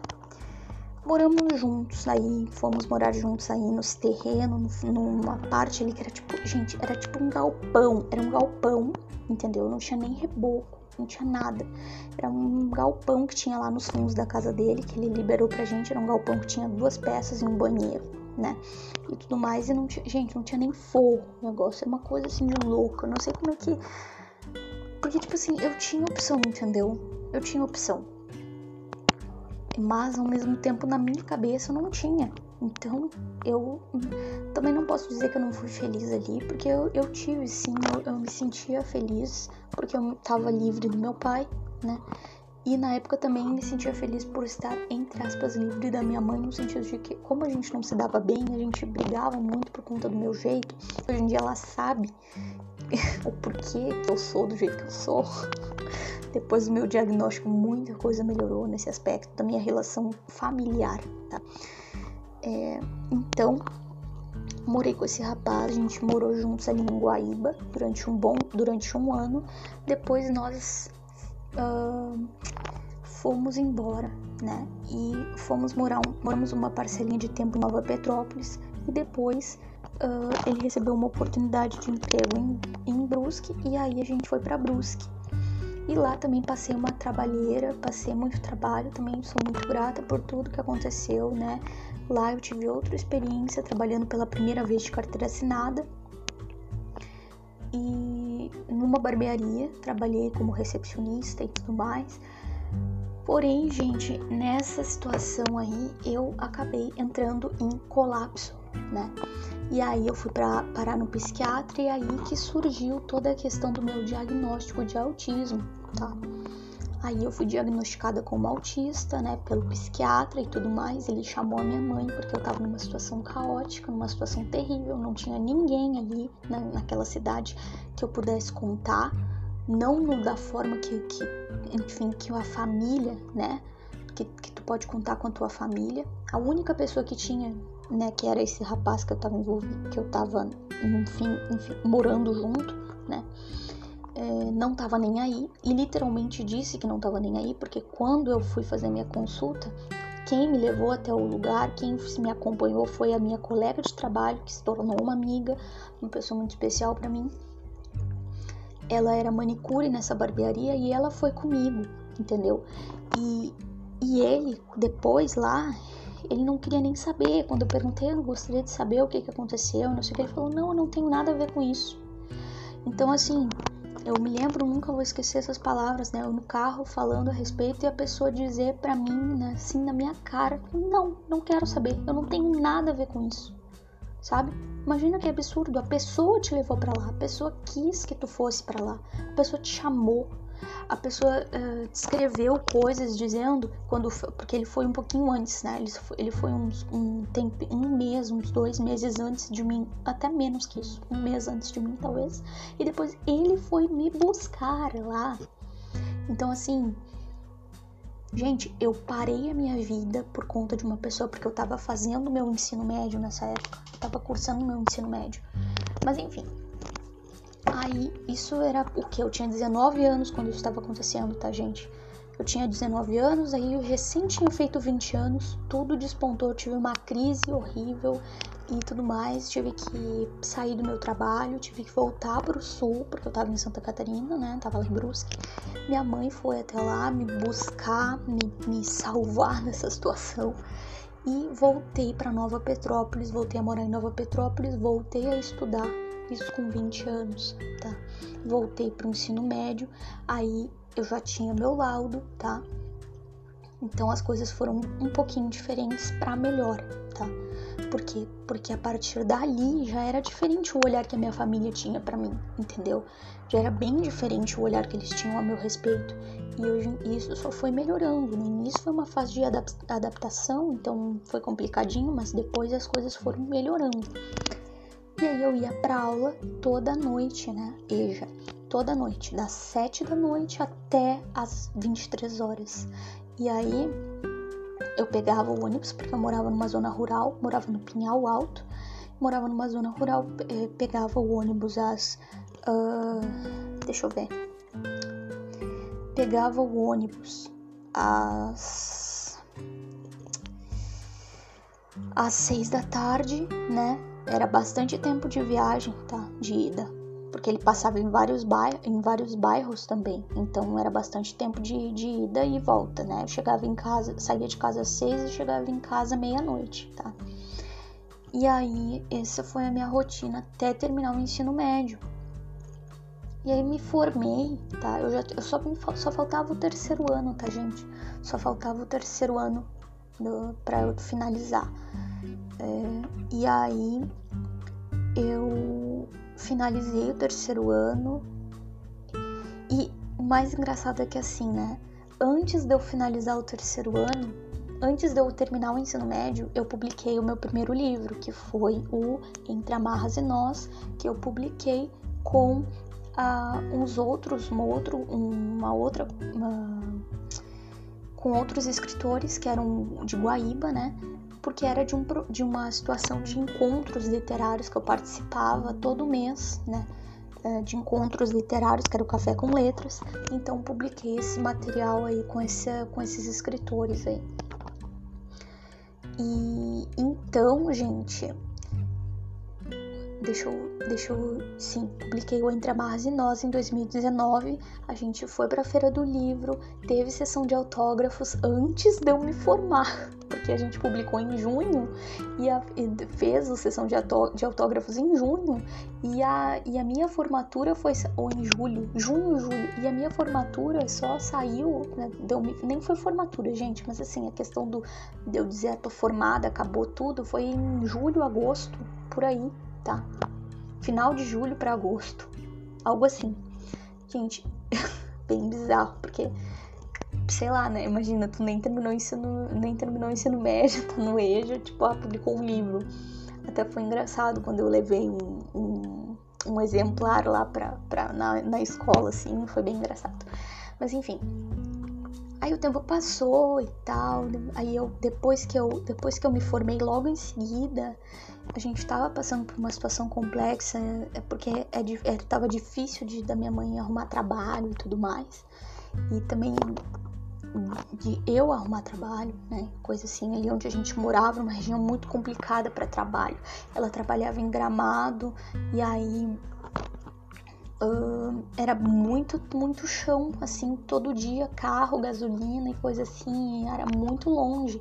A: Moramos juntos aí, fomos morar juntos aí nos terrenos, numa parte ali que era tipo, gente, era tipo um galpão, era um galpão, entendeu? Não tinha nem reboco não tinha nada. Era um galpão que tinha lá nos fundos da casa dele, que ele liberou pra gente. Era um galpão que tinha duas peças e um banheiro, né? E tudo mais. E não tinha, gente, não tinha nem forro o negócio. Era uma coisa assim de louca. Não sei como é que. Porque, tipo assim, eu tinha opção, entendeu? Eu tinha opção. Mas ao mesmo tempo, na minha cabeça, eu não tinha. Então, eu também não posso dizer que eu não fui feliz ali, porque eu, eu tive sim, eu, eu me sentia feliz, porque eu estava livre do meu pai, né? E na época também me sentia feliz por estar, entre aspas, livre da minha mãe, no sentido de que, como a gente não se dava bem, a gente brigava muito por conta do meu jeito. Hoje em dia ela sabe [laughs] o porquê que eu sou do jeito que eu sou. Depois do meu diagnóstico, muita coisa melhorou nesse aspecto da minha relação familiar, tá? É, então, morei com esse rapaz, a gente morou juntos ali em Guaíba durante um bom, durante um ano. Depois nós uh, fomos embora, né? E fomos morar, um, moramos uma parcelinha de tempo em Nova Petrópolis e depois uh, ele recebeu uma oportunidade de emprego em, em Brusque e aí a gente foi para Brusque. E lá também passei uma trabalheira, passei muito trabalho, também sou muito grata por tudo que aconteceu, né? Lá eu tive outra experiência trabalhando pela primeira vez de carteira assinada. E numa barbearia, trabalhei como recepcionista e tudo mais. Porém, gente, nessa situação aí eu acabei entrando em colapso, né? E aí eu fui para parar no psiquiatra e aí que surgiu toda a questão do meu diagnóstico de autismo, tá? Aí eu fui diagnosticada como autista, né, pelo psiquiatra e tudo mais. Ele chamou a minha mãe porque eu tava numa situação caótica, numa situação terrível, não tinha ninguém ali na, naquela cidade que eu pudesse contar, não no, da forma que, que, enfim, que a família, né? Que, que tu pode contar com a tua família. A única pessoa que tinha, né, que era esse rapaz que eu tava envolvido, que eu tava, enfim, enfim morando junto, né? É, não tava nem aí e literalmente disse que não tava nem aí porque quando eu fui fazer minha consulta quem me levou até o lugar, quem me acompanhou foi a minha colega de trabalho, que se tornou uma amiga, uma pessoa muito especial para mim. Ela era manicure nessa barbearia e ela foi comigo, entendeu? E, e ele, depois lá, ele não queria nem saber. Quando eu perguntei, eu gostaria de saber o que, que aconteceu, não sei o que, ele falou: não, eu não tenho nada a ver com isso. Então, assim, eu me lembro, nunca vou esquecer essas palavras, né? Eu no carro falando a respeito e a pessoa dizer para mim, né, assim, na minha cara: Não, não quero saber, eu não tenho nada a ver com isso, sabe? Imagina que absurdo, a pessoa te levou para lá, a pessoa quis que tu fosse para lá, a pessoa te chamou, a pessoa uh, descreveu coisas dizendo quando porque ele foi um pouquinho antes, né? Ele foi, ele foi uns, um tempo, um mês, uns dois meses antes de mim, até menos que isso, um mês antes de mim talvez. E depois ele foi me buscar lá. Então assim, gente, eu parei a minha vida por conta de uma pessoa porque eu tava fazendo meu ensino médio nessa época, eu tava cursando meu ensino médio. Mas enfim, Aí, isso era o que? Eu tinha 19 anos quando isso estava acontecendo, tá, gente? Eu tinha 19 anos, aí eu recém tinha feito 20 anos, tudo despontou, eu tive uma crise horrível e tudo mais, tive que sair do meu trabalho, tive que voltar para o sul, porque eu tava em Santa Catarina, né? Tava lá em Brusque. Minha mãe foi até lá me buscar, me, me salvar [laughs] dessa situação e voltei para Nova Petrópolis, voltei a morar em Nova Petrópolis, voltei a estudar isso com 20 anos, tá? Voltei para o ensino médio, aí eu já tinha meu laudo, tá? Então as coisas foram um pouquinho diferentes para melhor, tá? Por quê? Porque a partir dali já era diferente o olhar que a minha família tinha para mim, entendeu? Já era bem diferente o olhar que eles tinham a meu respeito. E hoje isso só foi melhorando. No início foi uma fase de adaptação, então foi complicadinho, mas depois as coisas foram melhorando. E aí eu ia pra aula toda noite, né? EJA, toda noite, das 7 da noite até as 23 horas. E aí eu pegava o ônibus, porque eu morava numa zona rural, morava no Pinhal Alto, morava numa zona rural, eh, pegava o ônibus às. Uh, deixa eu ver. Pegava o ônibus às. Às seis da tarde, né? Era bastante tempo de viagem, tá? De ida. Porque ele passava em vários, bairros, em vários bairros também. Então era bastante tempo de, de ida e volta, né? Eu chegava em casa, saía de casa às seis e chegava em casa meia-noite, tá? E aí, essa foi a minha rotina até terminar o ensino médio. E aí me formei, tá? Eu, já, eu só, só faltava o terceiro ano, tá, gente? Só faltava o terceiro ano para eu finalizar. É, e aí eu finalizei o terceiro ano e o mais engraçado é que assim, né? Antes de eu finalizar o terceiro ano, antes de eu terminar o ensino médio, eu publiquei o meu primeiro livro, que foi o Entre Amarras e Nós, que eu publiquei com uh, uns outros, uma, outro, uma outra, uma, com outros escritores que eram de Guaíba, né? porque era de, um, de uma situação de encontros literários que eu participava todo mês, né? É, de encontros literários, que era o Café com Letras. Então publiquei esse material aí com, esse, com esses escritores aí. E então, gente, deixa eu, sim, publiquei o Entre Amarras e Nós em 2019. A gente foi para a Feira do Livro, teve sessão de autógrafos antes de eu me formar [laughs] porque a gente publicou em junho e, a, e fez a sessão de, autógrafos em junho e a, e a minha formatura foi ou em julho, junho, julho, e a minha formatura só saiu, né, deu, nem foi formatura, gente, mas assim, a questão do de eu dizer tô formada, acabou tudo, foi em julho, agosto, por aí, tá? Final de julho para agosto, algo assim. Gente, [laughs] bem bizarro, porque sei lá, né? Imagina, tu nem terminou ensino, nem terminou ensino médio, [laughs] tá no EJA, tipo, ah, publicou um livro. Até foi engraçado quando eu levei um, um, um exemplar lá pra, pra, na, na escola, assim, foi bem engraçado. Mas enfim. Aí o tempo passou e tal. Aí eu depois que eu depois que eu me formei logo em seguida, a gente tava passando por uma situação complexa, é porque é, é, tava difícil de da minha mãe arrumar trabalho e tudo mais. E também de eu arrumar trabalho, né? Coisa assim, ali onde a gente morava, uma região muito complicada para trabalho. Ela trabalhava em Gramado e aí uh, era muito, muito chão, assim, todo dia, carro, gasolina e coisa assim, era muito longe.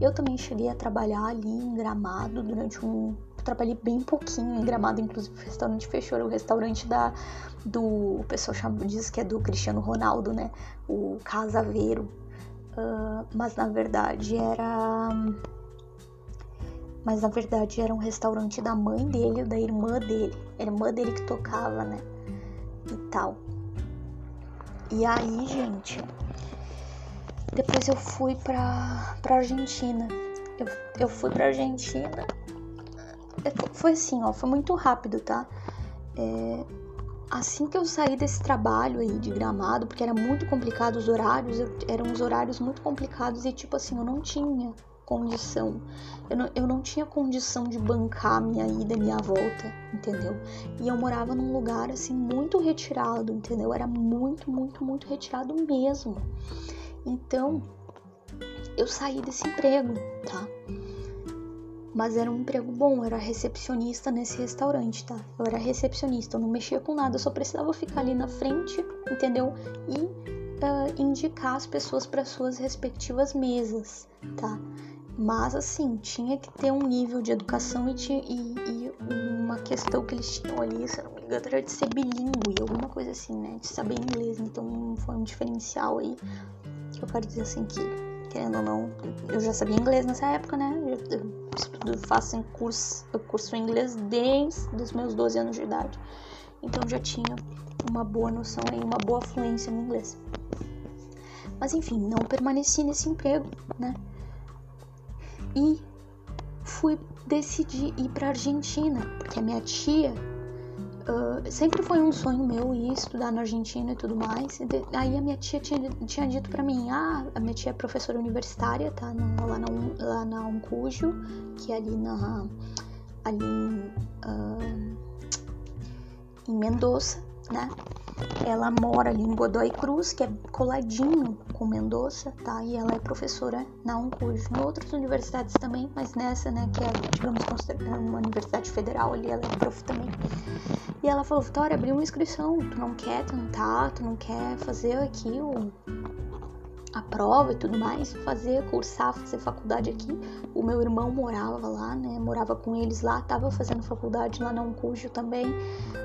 A: Eu também cheguei a trabalhar ali em Gramado durante um. Trabalhei bem pouquinho em Gramado, inclusive o restaurante fechou, era o restaurante da, do. O pessoal chama, diz que é do Cristiano Ronaldo, né? O Casaveiro. Uh, mas na verdade era. Mas na verdade era um restaurante da mãe dele, da irmã dele. A irmã dele que tocava, né? E tal. E aí, gente, depois eu fui pra, pra Argentina. Eu, eu fui pra Argentina. É, foi assim, ó, foi muito rápido, tá? É, assim que eu saí desse trabalho aí de gramado, porque era muito complicado os horários, eu, eram os horários muito complicados e tipo assim, eu não tinha condição, eu não, eu não tinha condição de bancar minha ida e minha volta, entendeu? E eu morava num lugar assim muito retirado, entendeu? Era muito, muito, muito retirado mesmo. Então, eu saí desse emprego, tá? Mas era um emprego bom, eu era recepcionista nesse restaurante, tá? Eu era recepcionista, eu não mexia com nada, eu só precisava ficar ali na frente, entendeu? E uh, indicar as pessoas para suas respectivas mesas, tá? Mas assim, tinha que ter um nível de educação e, tinha, e, e uma questão que eles tinham ali, se não me engano, era de ser bilíngue, alguma coisa assim, né? De saber inglês. Então foi um diferencial aí. Que eu quero dizer assim que querendo ou não, eu já sabia inglês nessa época, né? Eu, eu faço em curso, eu curso inglês desde os meus 12 anos de idade. Então já tinha uma boa noção e uma boa fluência no inglês. Mas enfim, não permaneci nesse emprego, né? E fui decidir ir para Argentina, porque a minha tia Uh, sempre foi um sonho meu ir estudar na Argentina e tudo mais. E de, aí a minha tia tinha, tinha dito para mim: ah, a minha tia é professora universitária, tá? Na, lá, na, lá na Uncujo, que é ali na. ali uh, em Mendoza, né? Ela mora ali em Godoy Cruz, que é coladinho com Mendoza, tá? E ela é professora na Uncujo. Em outras universidades também, mas nessa, né, que é, digamos, uma universidade federal ali, ela é prof também. E ela falou, Vitória, abriu uma inscrição, tu não quer tentar, tu não quer fazer aqui o, a prova e tudo mais, fazer, cursar, fazer faculdade aqui. O meu irmão morava lá, né, morava com eles lá, tava fazendo faculdade lá na Uncujo também,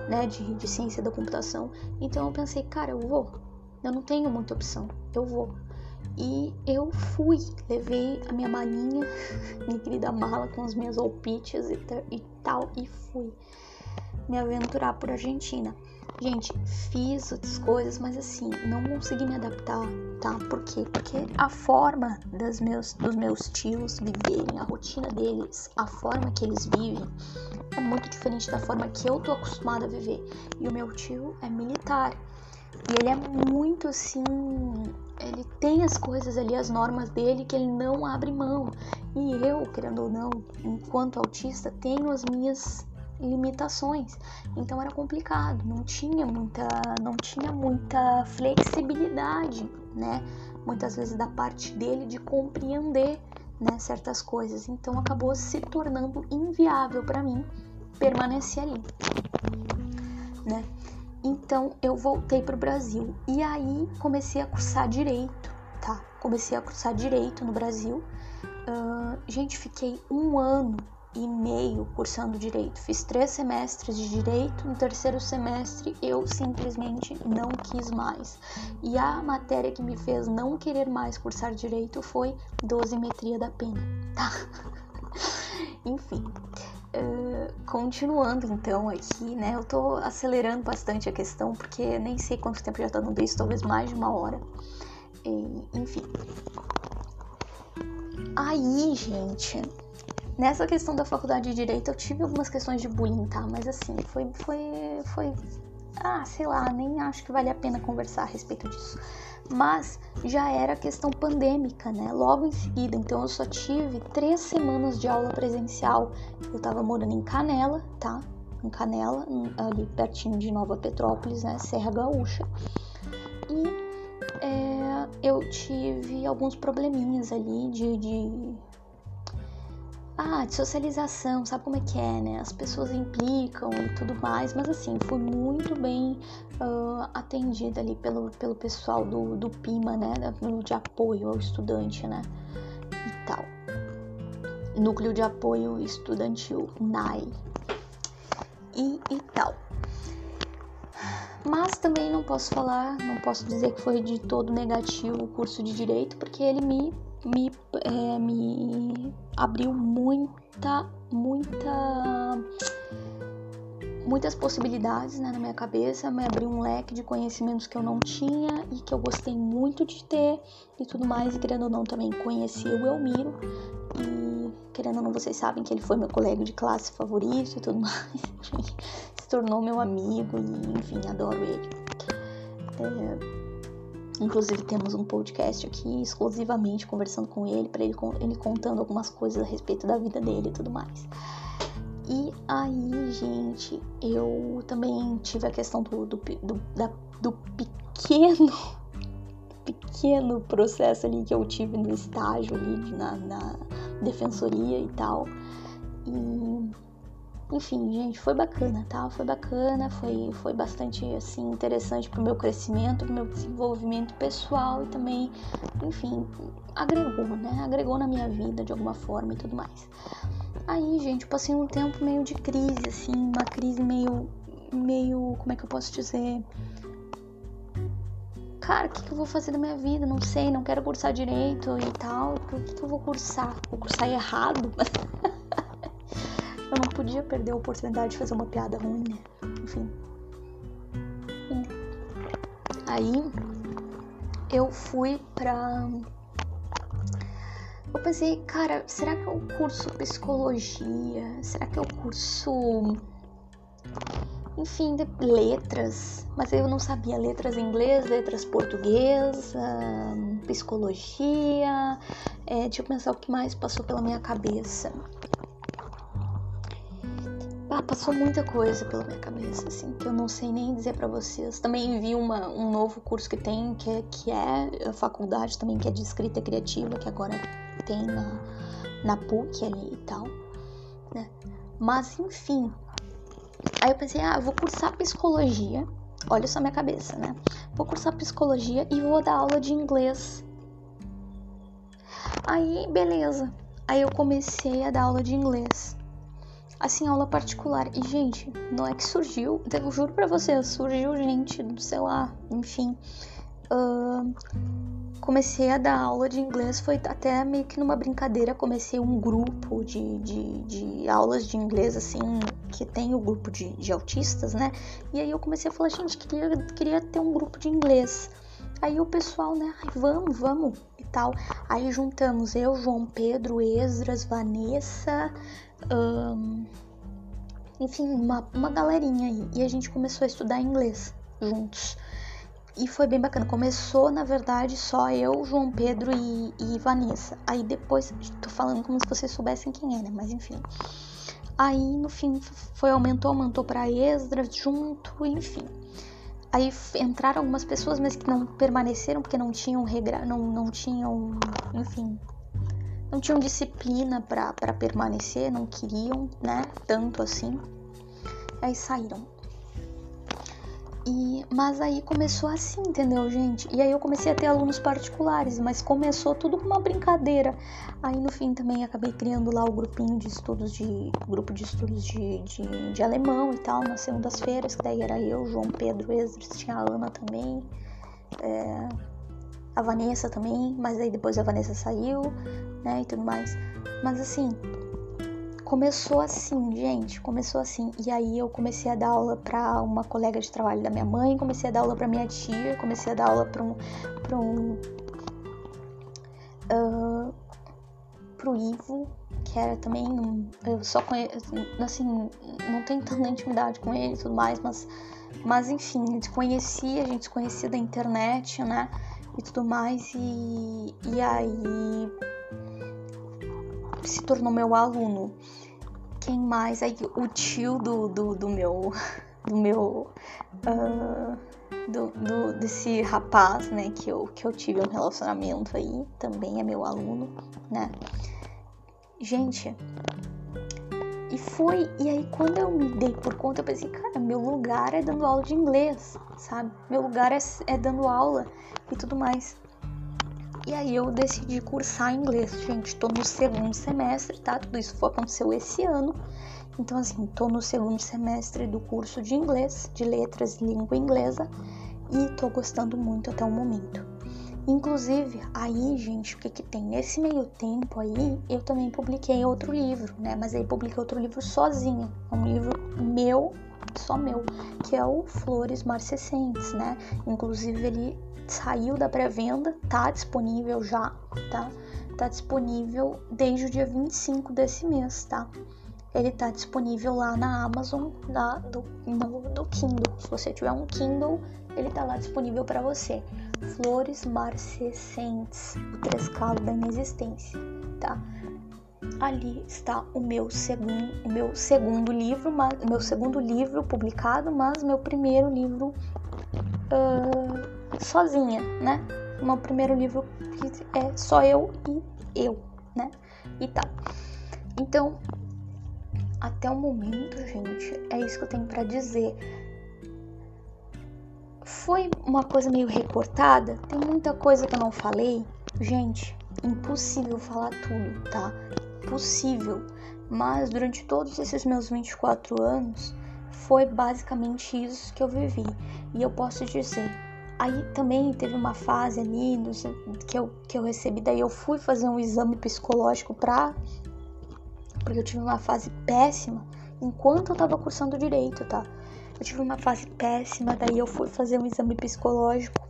A: né, de, de ciência da computação. Então eu pensei, cara, eu vou, eu não tenho muita opção, eu vou. E eu fui, levei a minha malinha, [laughs] minha querida mala com as minhas alpites e, e tal, e fui me aventurar por Argentina. Gente, fiz outras coisas, mas assim, não consegui me adaptar, tá? Por quê? Porque a forma das meus, dos meus tios viverem, a rotina deles, a forma que eles vivem, é muito diferente da forma que eu tô acostumada a viver. E o meu tio é militar. E ele é muito assim. Ele tem as coisas ali, as normas dele, que ele não abre mão. E eu, querendo ou não, enquanto autista, tenho as minhas limitações. Então era complicado, não tinha muita, não tinha muita flexibilidade, né? Muitas vezes da parte dele de compreender, né, certas coisas. Então acabou se tornando inviável para mim permanecer ali, né? Então eu voltei para o Brasil e aí comecei a cursar direito, tá? Comecei a cursar direito no Brasil. Uh, gente, fiquei um ano e meio cursando direito. Fiz três semestres de direito, no terceiro semestre eu simplesmente não quis mais. E a matéria que me fez não querer mais cursar direito foi dosimetria da pena, tá? [laughs] Enfim. Uh, continuando então aqui, né? Eu tô acelerando bastante a questão porque nem sei quanto tempo já tá dando isso, talvez mais de uma hora. E, enfim. Aí, gente, Nessa questão da faculdade de direito, eu tive algumas questões de bullying, tá? Mas assim, foi, foi, foi, ah, sei lá, nem acho que vale a pena conversar a respeito disso. Mas já era questão pandêmica, né? Logo em seguida, então eu só tive três semanas de aula presencial. Eu tava morando em Canela, tá? Em Canela, ali pertinho de Nova Petrópolis, né? Serra Gaúcha. E é, eu tive alguns probleminhas ali de, de ah, de socialização, sabe como é que é, né? As pessoas implicam e tudo mais, mas assim, fui muito bem uh, atendida ali pelo, pelo pessoal do, do PIMA, né? De apoio ao estudante, né? E tal. Núcleo de Apoio Estudantil, NAI. E, e tal. Mas também não posso falar, não posso dizer que foi de todo negativo o curso de Direito, porque ele me me, é, me abriu muita, muita, muitas possibilidades né, na minha cabeça, me abriu um leque de conhecimentos que eu não tinha e que eu gostei muito de ter e tudo mais. E querendo ou não, também conheci o Elmiro e querendo ou não, vocês sabem que ele foi meu colega de classe favorito e tudo [laughs] mais. Se tornou meu amigo e, enfim, adoro ele. É, Inclusive temos um podcast aqui exclusivamente conversando com ele, para ele, ele contando algumas coisas a respeito da vida dele e tudo mais. E aí, gente, eu também tive a questão do, do, do, da, do pequeno, [laughs] pequeno processo ali que eu tive no estágio ali na, na defensoria e tal. E enfim, gente, foi bacana, tá? Foi bacana, foi, foi bastante, assim, interessante pro meu crescimento, pro meu desenvolvimento pessoal e também, enfim, agregou, né? Agregou na minha vida de alguma forma e tudo mais. Aí, gente, passei um tempo meio de crise, assim, uma crise meio, meio, como é que eu posso dizer? Cara, o que, que eu vou fazer da minha vida? Não sei, não quero cursar direito e tal. O que, que eu vou cursar? Vou cursar errado? [laughs] Podia perder a oportunidade de fazer uma piada ruim, né? Enfim. Aí eu fui pra. Eu pensei, cara, será que eu curso psicologia? Será que eu curso. Enfim, letras, mas eu não sabia letras em inglês, letras português, psicologia. É, deixa eu pensar o que mais passou pela minha cabeça. Ah, passou muita coisa pela minha cabeça, assim, que eu não sei nem dizer para vocês. Também vi uma, um novo curso que tem, que é, que é a faculdade também, que é de escrita criativa, que agora tem na, na PUC ali e tal, né? Mas, enfim. Aí eu pensei, ah, vou cursar psicologia. Olha só minha cabeça, né? Vou cursar psicologia e vou dar aula de inglês. Aí, beleza. Aí eu comecei a dar aula de inglês assim, aula particular. E, gente, não é que surgiu, eu juro pra vocês, surgiu gente, sei lá, enfim. Uh, comecei a dar aula de inglês, foi até meio que numa brincadeira, comecei um grupo de, de, de aulas de inglês, assim, que tem o grupo de, de autistas, né? E aí eu comecei a falar, gente, queria, queria ter um grupo de inglês. Aí o pessoal, né, Ai, vamos, vamos e tal. Aí juntamos eu, João Pedro, Esdras, Vanessa, um, enfim, uma, uma galerinha aí. E a gente começou a estudar inglês juntos. E foi bem bacana. Começou, na verdade, só eu, João Pedro e, e Vanessa. Aí depois, tô falando como se vocês soubessem quem é, né? Mas enfim. Aí no fim foi aumentou, aumentou para Esdras junto, enfim. Aí entraram algumas pessoas, mas que não permaneceram porque não tinham regra, não, não tinham, enfim, não tinham disciplina para permanecer, não queriam, né? Tanto assim. Aí saíram. E, mas aí começou assim, entendeu, gente? E aí eu comecei a ter alunos particulares, mas começou tudo com uma brincadeira. Aí no fim também acabei criando lá o grupinho de estudos de. grupo de estudos de, de, de alemão e tal, nas segundas-feiras, que daí era eu, João Pedro Esdras, tinha a Ana também. É, a Vanessa também, mas aí depois a Vanessa saiu, né, e tudo mais. Mas assim, começou assim, gente, começou assim. E aí eu comecei a dar aula para uma colega de trabalho da minha mãe, comecei a dar aula para minha tia, comecei a dar aula para um para um uh, pro Ivo, que era também um, eu só conheço, assim, não tenho tanta intimidade com ele e tudo mais, mas mas enfim, conhecia, a gente conhecia da internet, né? E tudo mais, e, e aí se tornou meu aluno. Quem mais? Aí o tio do, do, do meu. Do meu. Uh, do, do, desse rapaz, né, que eu, que eu tive um relacionamento aí, também é meu aluno, né? Gente, e foi, e aí quando eu me dei por conta, eu pensei, cara, meu lugar é dando aula de inglês, sabe? Meu lugar é, é dando aula e tudo mais. E aí eu decidi cursar inglês. Gente, tô no segundo semestre, tá? Tudo isso foi, aconteceu esse ano. Então, assim, tô no segundo semestre do curso de inglês, de letras e língua inglesa, e tô gostando muito até o momento. Inclusive, aí, gente, o que que tem? Nesse meio tempo aí, eu também publiquei outro livro, né? Mas aí publiquei outro livro sozinha. É um livro meu, só meu, que é o Flores Marcescentes, né? Inclusive, ele saiu da pré-venda, tá disponível já, tá? Tá disponível desde o dia 25 desse mês, tá? Ele tá disponível lá na Amazon, na, do, no, do Kindle. Se você tiver um Kindle, ele tá lá disponível para você. Flores Marcescentes, o trescalo da inexistência, tá? Ali está o meu segundo, o meu segundo livro, mas, meu segundo livro publicado, mas meu primeiro livro uh, sozinha, né? O meu primeiro livro que é só eu e eu, né? E tal. Então, até o momento, gente, é isso que eu tenho para dizer foi uma coisa meio recortada, tem muita coisa que eu não falei. Gente, impossível falar tudo, tá? Possível. Mas durante todos esses meus 24 anos, foi basicamente isso que eu vivi. E eu posso dizer, aí também teve uma fase ali que eu, que eu recebi, daí eu fui fazer um exame psicológico pra. Porque eu tive uma fase péssima enquanto eu tava cursando direito, tá? Eu tive uma fase péssima, daí eu fui fazer um exame psicológico.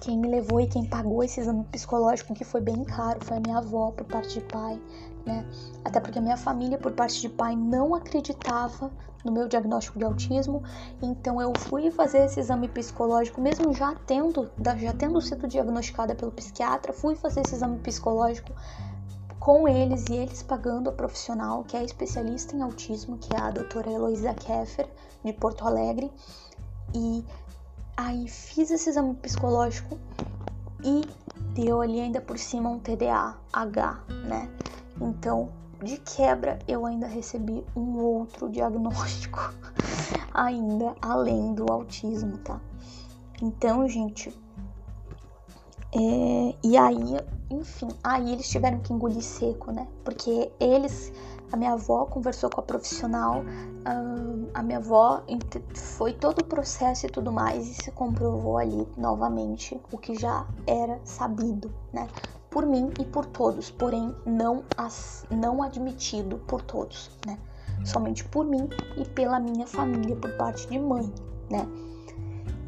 A: Quem me levou e quem pagou esse exame psicológico, que foi bem caro, foi a minha avó por parte de pai, né? Até porque a minha família por parte de pai não acreditava no meu diagnóstico de autismo, então eu fui fazer esse exame psicológico, mesmo já tendo, já tendo sido diagnosticada pelo psiquiatra, fui fazer esse exame psicológico com eles e eles pagando a profissional que é especialista em autismo, que é a doutora Heloísa Keffer, de Porto Alegre. E aí fiz esse exame psicológico e deu ali ainda por cima um TDAH, né? Então, de quebra, eu ainda recebi um outro diagnóstico, [laughs] ainda além do autismo, tá? Então, gente, é, e aí, enfim, aí eles tiveram que engolir seco, né? Porque eles, a minha avó conversou com a profissional, a minha avó foi todo o processo e tudo mais e se comprovou ali novamente o que já era sabido, né? Por mim e por todos, porém não, as, não admitido por todos, né? Somente por mim e pela minha família por parte de mãe, né?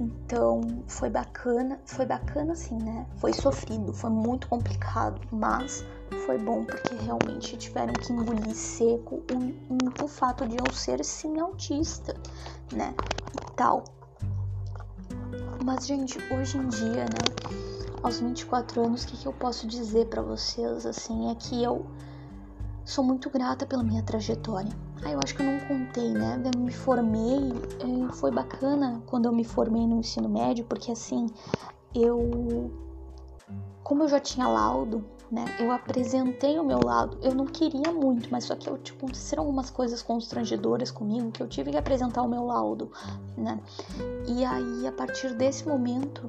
A: Então foi bacana, foi bacana assim, né? Foi sofrido, foi muito complicado, mas foi bom porque realmente tiveram que engolir seco o, o, fato de eu ser sim autista, né? E tal. Mas, gente, hoje em dia, né? Aos 24 anos, o que, que eu posso dizer para vocês, assim, é que eu sou muito grata pela minha trajetória ah, eu acho que eu não contei, né? Eu me formei, eh, foi bacana quando eu me formei no ensino médio, porque assim, eu. Como eu já tinha laudo, né? Eu apresentei o meu lado. Eu não queria muito, mas só que eu, tipo, aconteceram algumas coisas constrangedoras comigo que eu tive que apresentar o meu laudo, né? E aí, a partir desse momento,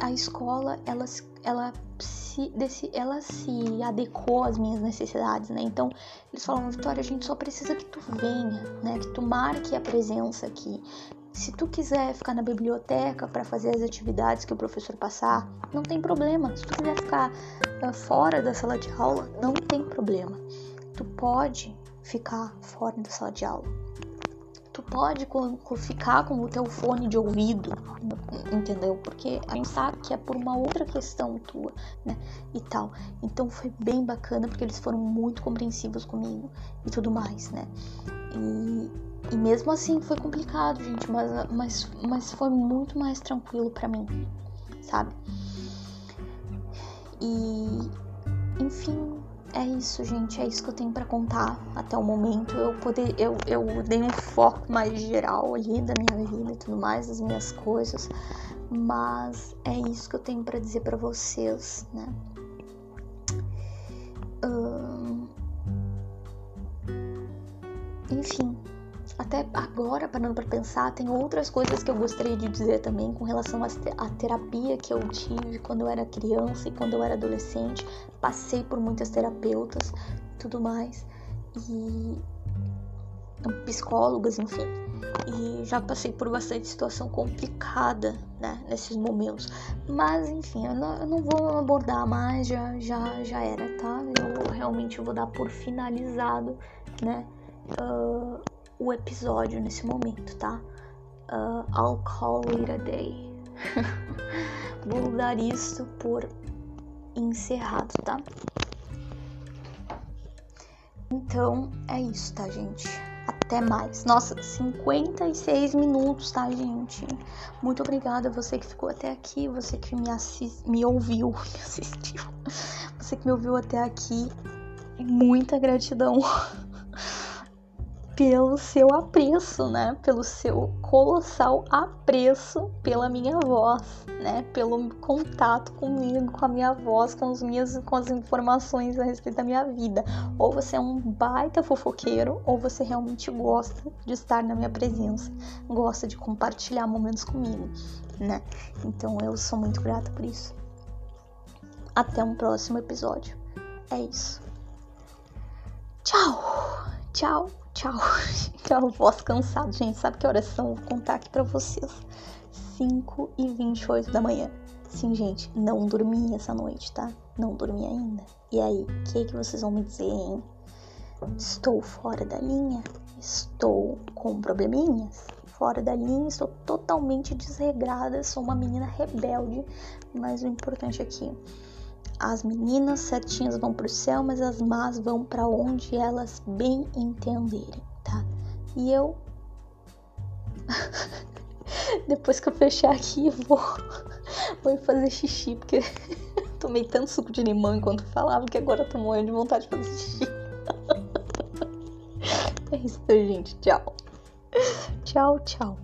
A: a escola, ela, ela se, desse, ela se adequou às minhas necessidades, né? Então, eles falavam, Vitória, a gente só precisa que tu venha, né? Que tu marque a presença aqui. Se tu quiser ficar na biblioteca para fazer as atividades que o professor passar, não tem problema. Se tu quiser ficar uh, fora da sala de aula, não tem problema. Tu pode ficar fora da sala de aula tu pode ficar com o teu fone de ouvido, entendeu? Porque a gente sabe que é por uma outra questão tua, né? E tal. Então foi bem bacana porque eles foram muito compreensivos comigo e tudo mais, né? E, e mesmo assim foi complicado, gente, mas, mas, mas foi muito mais tranquilo para mim, sabe? E enfim, é isso, gente. É isso que eu tenho para contar até o momento. Eu poder, eu, eu dei um foco mais geral ali da minha vida e tudo mais, das minhas coisas. Mas é isso que eu tenho para dizer para vocês, né? Hum... Enfim, até agora, parando para pensar, tem outras coisas que eu gostaria de dizer também com relação à terapia que eu tive quando eu era criança e quando eu era adolescente. Passei por muitas terapeutas tudo mais. E psicólogas, enfim. E já passei por bastante situação complicada, né, nesses momentos. Mas, enfim, eu não, eu não vou abordar mais, já, já, já era, tá? Eu realmente vou dar por finalizado, né? Uh, o episódio nesse momento, tá? Uh, I'll call it a day. [laughs] Vou dar isso por encerrado, tá? Então é isso, tá, gente? Até mais. Nossa, 56 minutos, tá, gente? Muito obrigada a você que ficou até aqui, você que me, assist... me ouviu, [laughs] me assistiu, você que me ouviu até aqui. Muita gratidão [laughs] pelo seu apreço, né? Pelo seu colossal apreço pela minha voz, né? Pelo contato comigo, com a minha voz, com as minhas com as informações a respeito da minha vida. Ou você é um baita fofoqueiro, ou você realmente gosta de estar na minha presença, gosta de compartilhar momentos comigo, né? Então eu sou muito grata por isso. Até um próximo episódio. É isso. Tchau. Tchau tchau. Aquela voz cansada, gente. Sabe que horas são? Vou contar aqui pra vocês. 5 e 28 da manhã. Sim, gente, não dormi essa noite, tá? Não dormi ainda. E aí, o que, que vocês vão me dizer, hein? Estou fora da linha? Estou com probleminhas? Fora da linha, estou totalmente desregrada, sou uma menina rebelde, mas o importante aqui as meninas certinhas vão pro céu, mas as más vão para onde elas bem entenderem, tá? E eu [laughs] depois que eu fechar aqui, vou [laughs] vou fazer xixi, porque [laughs] tomei tanto suco de limão enquanto falava que agora eu tô morrendo de vontade de fazer xixi. é isso, gente. Tchau. Tchau, tchau.